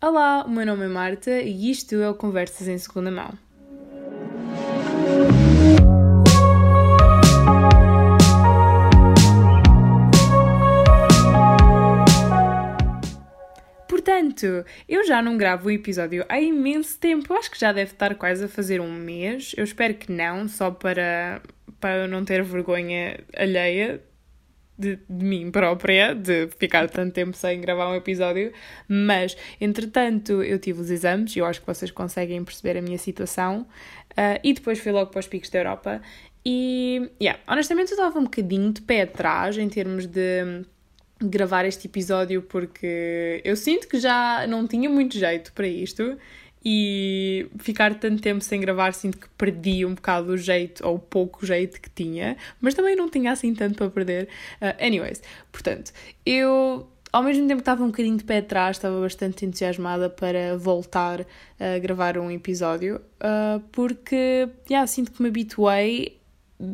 Olá, o meu nome é Marta e isto é o Conversas em Segunda Mão. Portanto, eu já não gravo o episódio há imenso tempo. Acho que já deve estar quase a fazer um mês. Eu espero que não, só para, para eu não ter vergonha alheia de, de, mim própria, de ficar tanto tempo sem gravar um episódio, mas entretanto eu tive os exames e eu acho que vocês conseguem perceber a minha situação, uh, e depois fui logo para os picos da Europa. E, yeah, honestamente, eu estava um bocadinho de pé atrás em termos de gravar este episódio porque eu sinto que já não tinha muito jeito para isto e ficar tanto tempo sem gravar sinto que perdi um bocado o jeito ou o pouco jeito que tinha, mas também não tinha assim tanto para perder. Uh, anyways, portanto, eu ao mesmo tempo que estava um bocadinho de pé atrás, estava bastante entusiasmada para voltar a gravar um episódio, uh, porque yeah, sinto que me habituei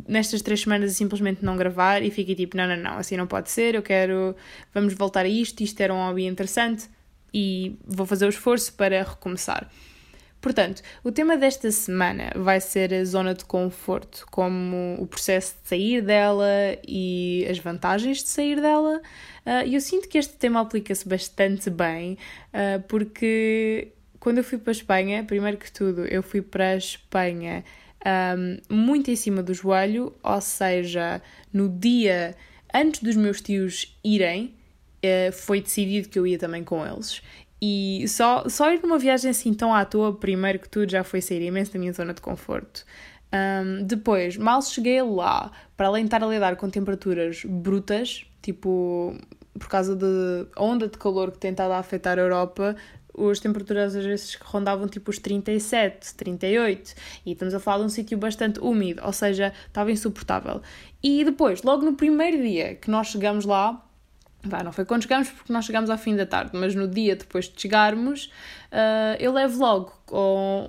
nestas três semanas a simplesmente não gravar e fiquei tipo, não, não, não, assim não pode ser, eu quero, vamos voltar a isto, isto era um hobby interessante, e vou fazer o esforço para recomeçar. Portanto, o tema desta semana vai ser a zona de conforto, como o processo de sair dela e as vantagens de sair dela. Ah, e uh, eu sinto que este tema aplica-se bastante bem, uh, porque quando eu fui para a Espanha, primeiro que tudo, eu fui para a Espanha um, muito em cima do joelho, ou seja, no dia antes dos meus tios irem, eh, foi decidido que eu ia também com eles. E só, só ir numa viagem assim tão à toa, primeiro que tudo, já foi sair imenso da minha zona de conforto. Um, depois, mal cheguei lá, para além de estar a lidar com temperaturas brutas, tipo, por causa da onda de calor que tem estado a afetar a Europa, as temperaturas às vezes rondavam tipo os 37, 38 e estamos a falar de um sítio bastante úmido, ou seja, estava insuportável. E depois, logo no primeiro dia que nós chegamos lá, Vá, não foi quando chegámos, porque nós chegámos ao fim da tarde, mas no dia depois de chegarmos, uh, eu levo logo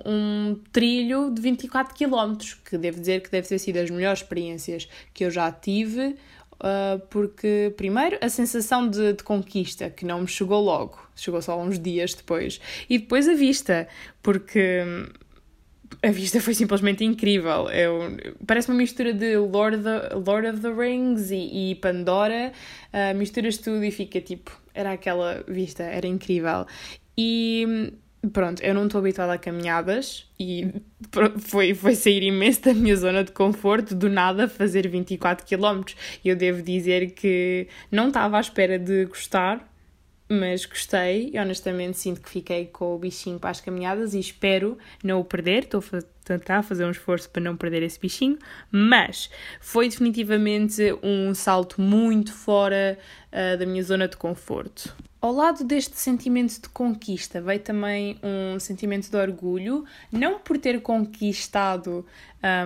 um trilho de 24 km, que devo dizer que deve ter sido as melhores experiências que eu já tive, uh, porque, primeiro, a sensação de, de, conquista, que não me chegou logo, chegou só uns dias depois, e depois a vista, porque a vista foi simplesmente incrível. Eu, parece uma mistura de Lord, the, Lord of the Rings e, e Pandora. Uh, misturas tudo e fica tipo. Era aquela vista, era incrível. E pronto, eu não estou habituada a caminhadas e foi, foi sair imenso da minha zona de conforto, do nada fazer 24 km. Eu devo dizer que não estava à espera de gostar, mas gostei e honestamente sinto que fiquei com o bichinho para as caminhadas e espero não o perder. Estou a tentar fazer um esforço para não perder esse bichinho, mas foi definitivamente um salto muito fora uh, da minha zona de conforto. Ao lado deste sentimento de conquista veio também um sentimento de orgulho, não por ter conquistado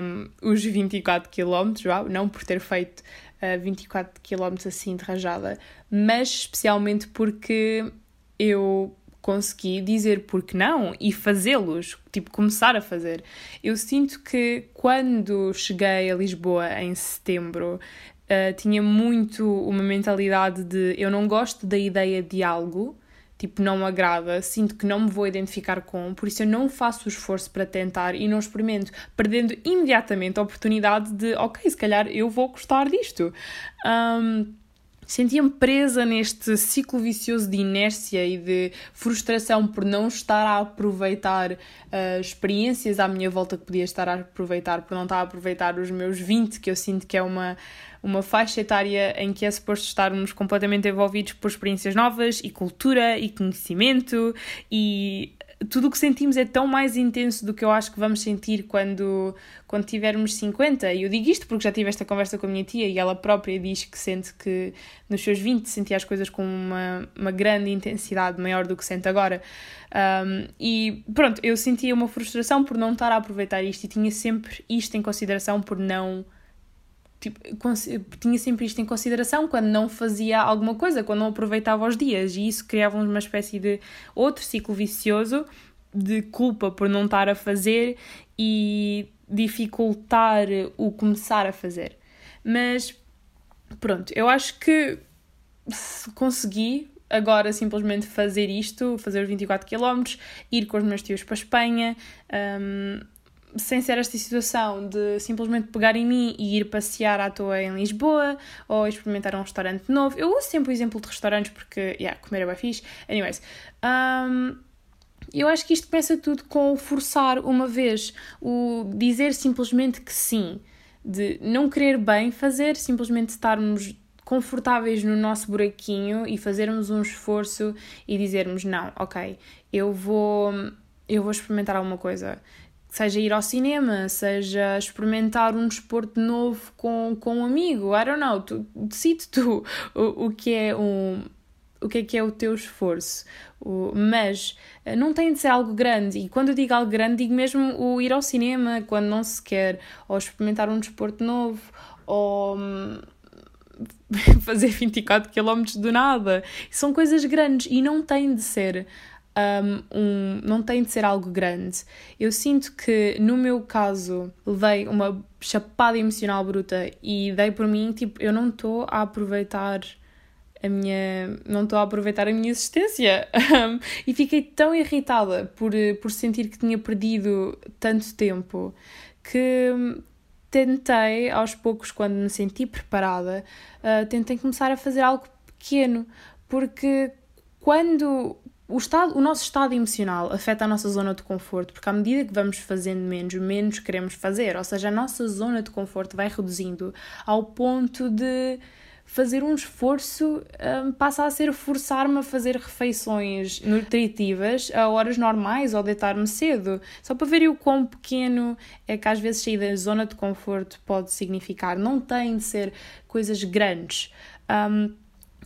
um, os 24 km, não por ter feito uh, 24 km assim de rajada, mas especialmente porque eu consegui dizer porque não e fazê-los, tipo começar a fazer. Eu sinto que quando cheguei a Lisboa em setembro, uh, tinha muito uma mentalidade de eu não gosto da ideia de algo, tipo, não me agrada, sinto que não me vou identificar com, por isso eu não faço o esforço para tentar e não experimento, perdendo imediatamente a oportunidade de, ok, se calhar eu vou gostar disto. Um, sentia-me presa neste ciclo vicioso de inércia e de frustração por não estar a aproveitar uh, experiências à minha volta que podia estar a aproveitar, por não estar a aproveitar os meus 20, que eu sinto que é uma, uma faixa etária em que é suposto estarmos completamente envolvidos por experiências novas e cultura e conhecimento e tudo o que sentimos é tão mais intenso do que eu acho que vamos sentir quando, quando tivermos 50. E eu digo isto porque já tive esta conversa com a minha tia e ela própria diz que sente que nos seus 20 sentia as coisas com uma, uma grande intensidade, maior do que sente agora. Um, e pronto, eu sentia uma frustração por não estar a aproveitar isto e tinha sempre isto em consideração por não tipo, tinha sempre isto em consideração quando não fazia alguma coisa, quando não aproveitava os dias, e isso criava uma espécie de outro ciclo vicioso de culpa por não estar a fazer e dificultar o começar a fazer. Mas pronto, eu acho que consegui agora simplesmente fazer isto, fazer os 24 km, ir com os meus tios para a Espanha, um, sem ser esta situação de simplesmente pegar em mim e ir passear à toa em Lisboa ou experimentar um restaurante novo. Eu uso sempre o exemplo de restaurantes porque, yeah, comer é bem fixe. Anyways, um, eu acho que isto começa tudo com o forçar uma vez, o dizer simplesmente que sim, de não querer bem fazer, simplesmente estarmos confortáveis no nosso buraquinho e fazermos um esforço e dizermos não, ok, eu vou eu vou experimentar alguma coisa. Seja ir ao cinema, seja experimentar um desporto novo com, com um amigo, I don't know, tu, decide tu o, o que é um, o que é que é o teu esforço. O, mas eh, não tem de ser algo grande. E quando eu digo algo grande, digo mesmo o ir ao cinema quando não se quer, ou experimentar um desporto novo, ou hum, fazer 24 km do nada. São coisas grandes e não tem de ser. Um, não tem de ser algo grande. Eu sinto que no meu caso levei uma chapada emocional bruta e dei por mim, tipo, eu não estou a aproveitar a minha. não estou a aproveitar a minha existência. E fiquei tão irritada por, por sentir que tinha perdido tanto tempo que tentei, aos poucos, quando me senti preparada, uh, tentei começar a fazer algo pequeno, porque quando o, estado, o nosso estado emocional afeta a nossa zona de conforto, porque à medida que vamos fazendo menos, menos queremos fazer, ou seja, a nossa zona de conforto vai reduzindo ao ponto de fazer um esforço um, passa a ser forçar-me a fazer refeições nutritivas a horas normais ou deitar-me cedo. Só para verem o quão pequeno é que às vezes sair da zona de conforto pode significar. Não tem de ser coisas grandes. Um,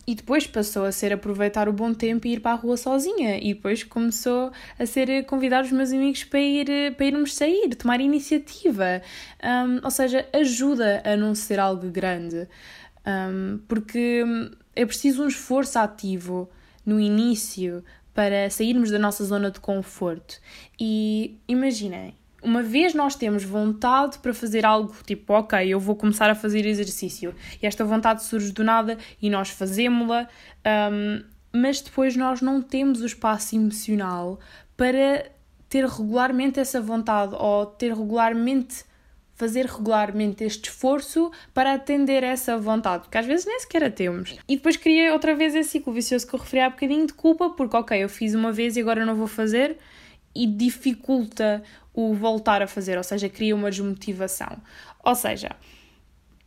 e depois passou a ser aproveitar o bom tempo e ir para a rua sozinha. E depois começou a ser convidar os meus amigos para, ir, para irmos sair, tomar iniciativa. Um, ou seja, ajuda a não ser algo grande um, porque é preciso um esforço ativo no início para sairmos da nossa zona de conforto. E imaginem, uma vez nós temos vontade para fazer algo tipo, ok, eu vou começar a fazer exercício, e esta vontade surge do nada e nós fazemos-la, um, mas depois nós não temos o espaço emocional para ter regularmente essa vontade ou ter regularmente fazer regularmente este esforço para atender essa vontade, porque às vezes nem sequer a temos. E depois cria outra vez esse ciclo vicioso que eu referi há bocadinho de culpa, porque ok, eu fiz uma vez e agora não vou fazer, e dificulta o voltar a fazer, ou seja, cria uma desmotivação. Ou seja,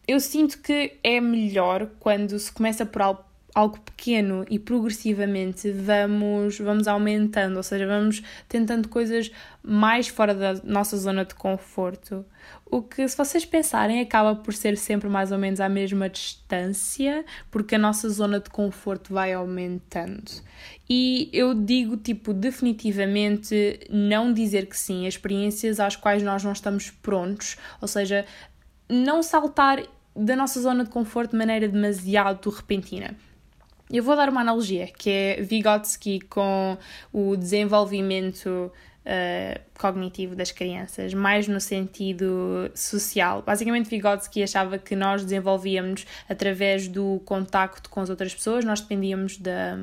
eu sinto que é melhor quando se começa por algo algo pequeno e progressivamente vamos, vamos aumentando, ou seja, vamos tentando coisas mais fora da nossa zona de conforto. O que, se vocês pensarem, acaba por ser sempre mais ou menos à mesma distância, porque a nossa zona de conforto vai aumentando. E eu digo, tipo, definitivamente não dizer que sim a experiências às quais nós não estamos prontos, ou seja, não saltar da nossa zona de conforto de maneira demasiado repentina. Eu vou dar uma analogia, que é Vygotsky com o desenvolvimento uh, cognitivo das crianças, mais no sentido social. Basicamente, Vygotsky achava que nós desenvolvíamos através do contacto com as outras pessoas, nós dependíamos da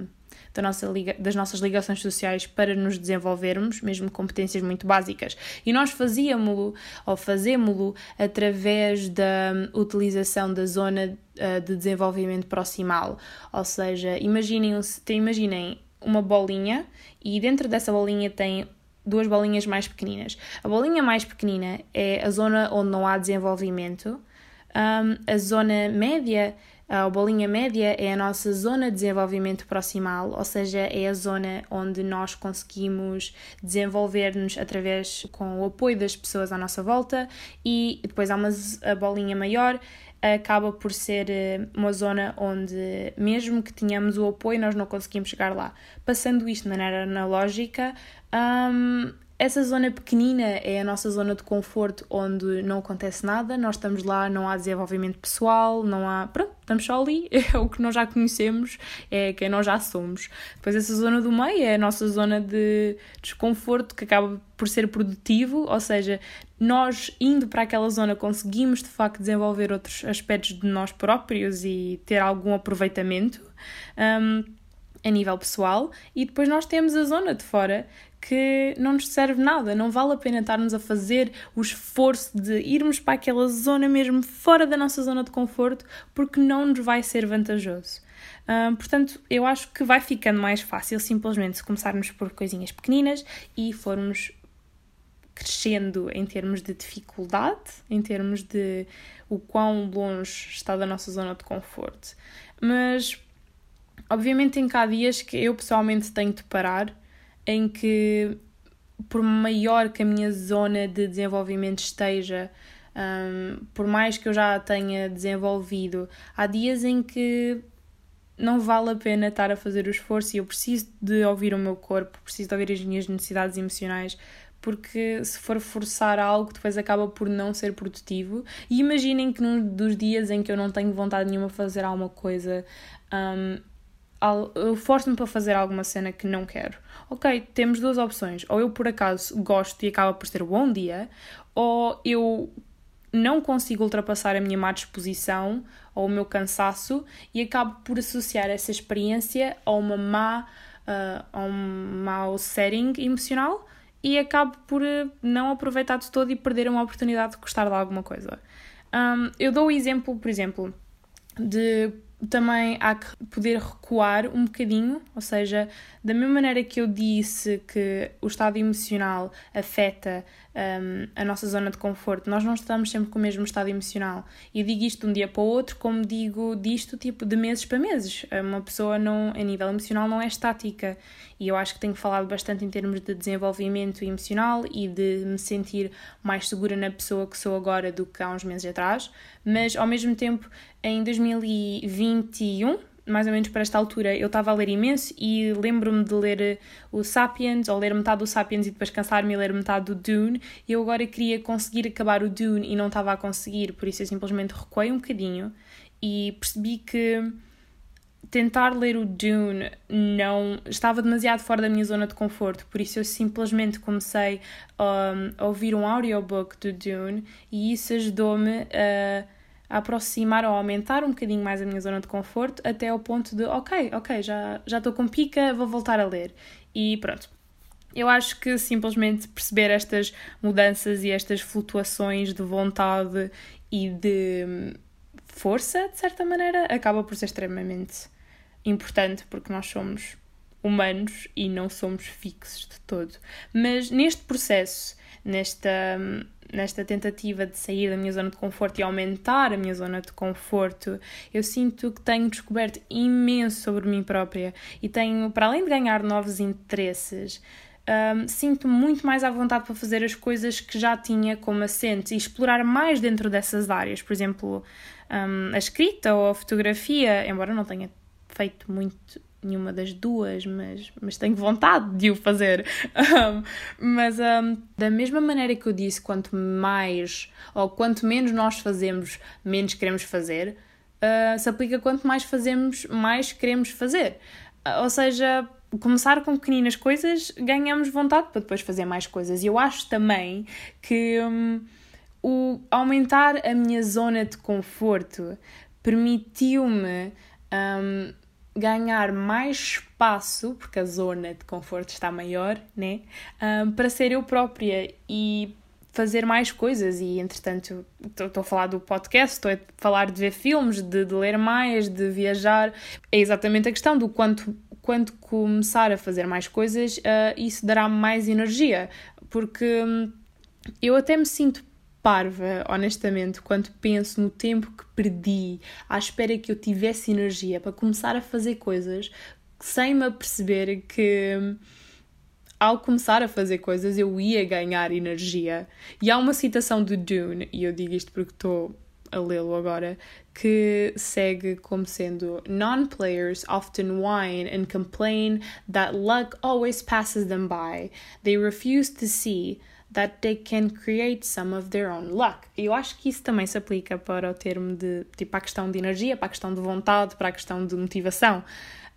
da nossa liga, das nossas ligações sociais para nos desenvolvermos, mesmo competências muito básicas. E nós fazíamos-lo ou fazemos-lo através da utilização da zona uh, de desenvolvimento proximal. Ou seja, imaginem, imaginem uma bolinha e dentro dessa bolinha tem duas bolinhas mais pequeninas. A bolinha mais pequenina é a zona onde não há desenvolvimento. Um, a zona média a bolinha média é a nossa zona de desenvolvimento proximal, ou seja, é a zona onde nós conseguimos desenvolver-nos através com o apoio das pessoas à nossa volta e depois há uma a bolinha maior acaba por ser eh, uma zona onde mesmo que tenhamos o apoio nós não conseguimos chegar lá. Passando isto de maneira analógica, um, essa zona pequenina é a nossa zona de conforto onde não acontece nada, nós estamos lá, não há desenvolvimento pessoal, não há. Pronto, estamos só ali, é o que nós já conhecemos, é quem nós já somos. Depois, essa zona do meio é a nossa zona de desconforto que acaba por ser produtivo, ou seja, nós indo para aquela zona conseguimos de facto desenvolver outros aspectos de nós próprios e ter algum aproveitamento. Um, a nível pessoal, e depois nós temos a zona de fora que não nos serve nada, não vale a pena estarmos a fazer o esforço de irmos para aquela zona mesmo fora da nossa zona de conforto, porque não nos vai ser vantajoso. Portanto, eu acho que vai ficando mais fácil simplesmente se começarmos por coisinhas pequeninas e formos crescendo em termos de dificuldade, em termos de o quão longe está da nossa zona de conforto. Mas, obviamente, tem cá dias que eu pessoalmente tenho de parar em que, por maior que a minha zona de desenvolvimento esteja, um, por mais que eu já a tenha desenvolvido, há dias em que não vale a pena estar a fazer o esforço e eu preciso de ouvir o meu corpo, preciso de ouvir as minhas necessidades emocionais, porque se for forçar algo, depois acaba por não ser produtivo. E imaginem que num dos dias em que eu não tenho vontade nenhuma de fazer alguma coisa, um, eu forço-me para fazer alguma cena que não quero. Ok, temos duas opções. Ou eu por acaso gosto e acaba por ser bom dia, ou eu não consigo ultrapassar a minha má disposição ou o meu cansaço e acabo por associar essa experiência a uma má, uh, a um mau setting emocional e acabo por uh, não aproveitar de todo e perder uma oportunidade de gostar de alguma coisa. Um, eu dou o exemplo, por exemplo, de também há que poder recuar um bocadinho, ou seja, da mesma maneira que eu disse que o estado emocional afeta um, a nossa zona de conforto, nós não estamos sempre com o mesmo estado emocional. E digo isto de um dia para o outro, como digo disto tipo de meses para meses. Uma pessoa não, a nível emocional não é estática. E eu acho que tenho falado bastante em termos de desenvolvimento emocional e de me sentir mais segura na pessoa que sou agora do que há uns meses atrás. Mas ao mesmo tempo, em 2021, mais ou menos para esta altura, eu estava a ler imenso e lembro-me de ler eh, o Sapiens, ou ler metade do Sapiens e depois cansar-me e ler metade do Dune. E eu agora queria conseguir acabar o Dune e não estava a conseguir, por isso eu simplesmente recuei um bocadinho e percebi que tentar ler o Dune não estava demasiado fora da minha zona de conforto, por isso eu simplesmente comecei um, a ouvir um audiobook do Dune e isso ajudou-me a aproximar ou aumentar um bocadinho mais a minha zona de conforto até ao ponto de, ok, ok, já já estou com pica, vou voltar a ler. E pronto. Eu acho que simplesmente perceber estas mudanças e estas flutuações de vontade e de hum, força, de certa maneira, acaba por ser extremamente importante porque nós somos humanos e não somos fixos de todo. Mas neste processo, nesta hum, nesta tentativa de sair da minha zona de conforto e aumentar a minha zona de conforto, eu sinto que tenho descoberto imenso sobre mim própria e tenho, para além de ganhar novos interesses, um, sinto muito mais à vontade para fazer as coisas que já tinha como assentes e explorar mais dentro dessas áreas. Por exemplo, um, a escrita ou a fotografia, embora não tenha feito muito nenhuma das duas, mas, mas tenho vontade de o fazer. Um, mas um, da mesma maneira que eu disse, quanto mais ou quanto menos nós fazemos, menos queremos fazer, uh, se aplica quanto mais fazemos, mais queremos fazer. Uh, ou seja, começar com pequeninas coisas, ganhamos vontade para depois fazer mais coisas. E eu acho também que um, o aumentar a minha zona de conforto permitiu-me um, ganhar mais espaço, porque a zona de conforto está maior, né? Um, para ser eu própria e fazer mais coisas. E entretanto, estou a falar do podcast, estou a falar de ver filmes, de, de, ler mais, de viajar. É exatamente a questão do quanto. Quando começar a fazer mais coisas, uh, isso dará mais energia, porque hum, eu até me sinto parva, honestamente, quando penso no tempo que perdi à espera que eu tivesse energia para começar a fazer coisas sem me aperceber que ao começar a fazer coisas eu ia ganhar energia. E há uma citação do Dune, e eu digo isto porque estou a lê-lo agora, que segue como sendo Non-players often whine and complain that luck always passes them by. They refuse to see that they can create some of their own luck. Eu acho que isso também se aplica para o termo de, tipo, a questão de energia, para a questão de vontade, para a questão de motivação.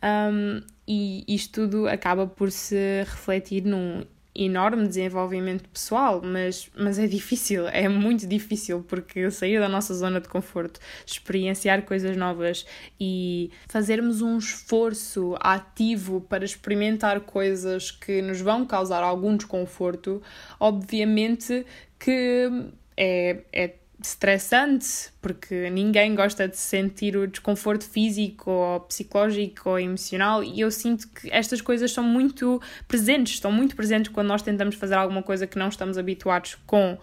Um, e isto tudo acaba por se refletir num enorme desenvolvimento pessoal, mas, mas é difícil, é muito difícil, porque sair da nossa zona de conforto, experienciar coisas novas e fazermos um esforço ativo para experimentar coisas que nos vão causar algum desconforto, obviamente que é, é estressante, porque ninguém gosta de sentir o desconforto físico ou psicológico ou emocional, e eu sinto que estas coisas são muito presentes, estão muito presentes quando nós tentamos fazer alguma coisa que não estamos habituados com.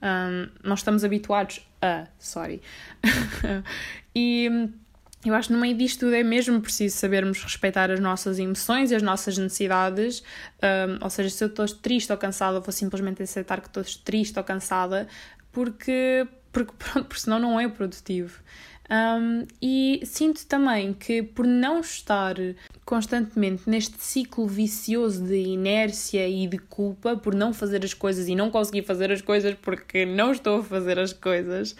Um, nós estamos habituados a, sorry. e eu acho que no meio disto tudo é mesmo preciso sabermos respeitar as nossas emoções e as nossas necessidades. Um, ou seja, se eu estou triste ou cansada, vou simplesmente aceitar que estou triste ou cansada, porque porque pronto, porque senão não é produtivo. Um, e sinto também que por não estar constantemente neste ciclo vicioso de inércia e de culpa por não fazer as coisas e não conseguir fazer as coisas porque não estou a fazer as coisas,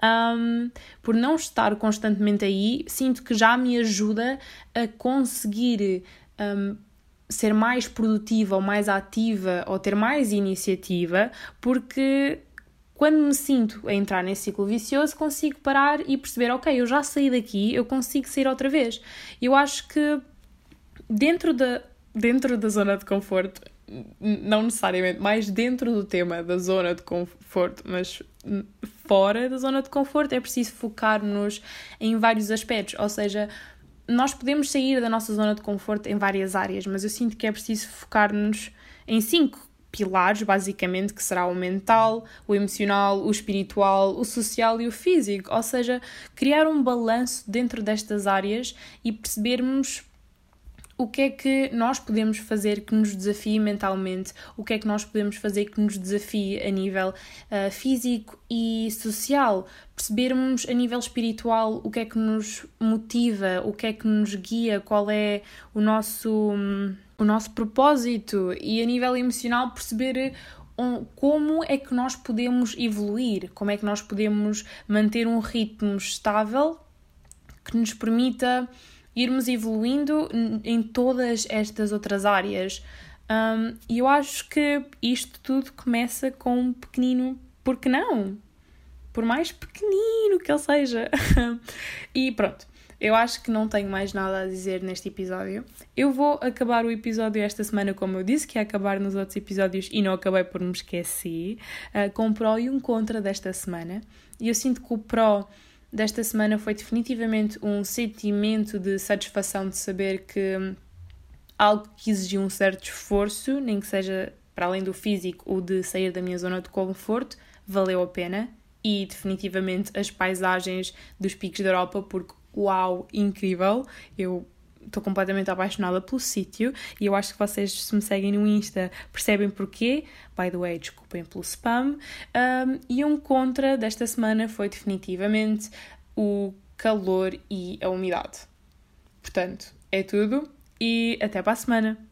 um, por não estar constantemente aí, sinto que já me ajuda a conseguir um, ser mais produtiva ou mais ativa ou ter mais iniciativa, porque quando me sinto a entrar nesse ciclo vicioso, consigo parar e perceber, ok, eu já saí daqui, eu consigo sair outra vez. Eu acho que dentro da, dentro da zona de conforto, não necessariamente mais dentro do tema da zona de conforto, mas fora da zona de conforto, é preciso focar-nos em vários aspectos, ou seja, nós podemos sair da nossa zona de conforto em várias áreas, mas eu sinto que é preciso focar-nos em cinco pilares, basicamente, que será o mental, o emocional, o espiritual, o social e o físico. Ou seja, criar um balanço dentro destas áreas e percebermos o que é que nós podemos fazer que nos desafie mentalmente, o que é que nós podemos fazer que nos desafie a nível uh, físico e social, percebermos a nível espiritual o que é que nos motiva, o que é que nos guia, qual é o nosso. Hum, o nosso propósito e a nível emocional perceber como é que nós podemos evoluir, como é que nós podemos manter um ritmo estável que nos permita irmos evoluindo em todas estas outras áreas. E eu acho que isto tudo começa com um pequenino, porque não? Por mais pequenino que ele seja. e pronto, eu acho que não tenho mais nada a dizer neste episódio. Eu vou acabar o episódio esta semana, como eu disse, que ia acabar nos outros episódios e não acabei por me esquecer, uh, com o pró e um contra desta semana. E eu sinto que o pró desta semana foi definitivamente um sentimento de satisfação de saber que algo que exigiu um certo esforço, nem que seja para além do físico ou de sair da minha zona de conforto, valeu a pena. E definitivamente as paisagens dos picos da Europa, porque uau, incrível. Eu estou completamente apaixonada pelo sítio e eu acho que vocês, se me seguem no Insta, percebem porquê. By the way, desculpem pelo spam. Um, e um contra desta semana foi definitivamente o calor e a umidade. Portanto, é tudo e até para a semana.